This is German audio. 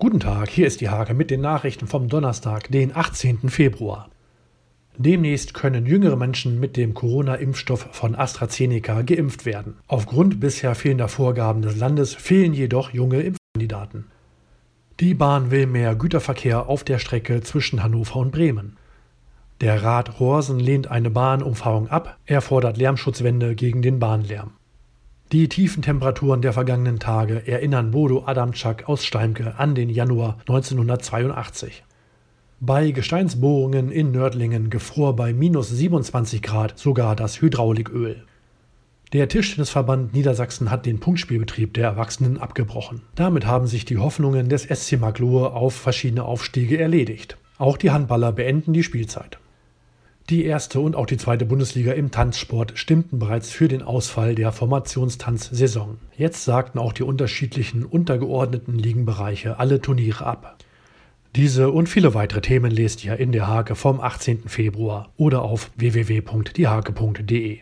Guten Tag, hier ist die Hake mit den Nachrichten vom Donnerstag, den 18. Februar. Demnächst können jüngere Menschen mit dem Corona-Impfstoff von AstraZeneca geimpft werden. Aufgrund bisher fehlender Vorgaben des Landes fehlen jedoch junge Impfkandidaten. Die Bahn will mehr Güterverkehr auf der Strecke zwischen Hannover und Bremen. Der Rat Horsen lehnt eine Bahnumfahrung ab, er fordert Lärmschutzwände gegen den Bahnlärm. Die tiefen Temperaturen der vergangenen Tage erinnern Bodo Adamczak aus Steimke an den Januar 1982. Bei Gesteinsbohrungen in Nördlingen gefror bei minus 27 Grad sogar das Hydrauliköl. Der Tischtennisverband Niedersachsen hat den Punktspielbetrieb der Erwachsenen abgebrochen. Damit haben sich die Hoffnungen des SC Maglohe auf verschiedene Aufstiege erledigt. Auch die Handballer beenden die Spielzeit. Die erste und auch die zweite Bundesliga im Tanzsport stimmten bereits für den Ausfall der Formationstanzsaison. Jetzt sagten auch die unterschiedlichen untergeordneten Ligenbereiche alle Turniere ab. Diese und viele weitere Themen lest ihr in der Hake vom 18. Februar oder auf www.diehake.de.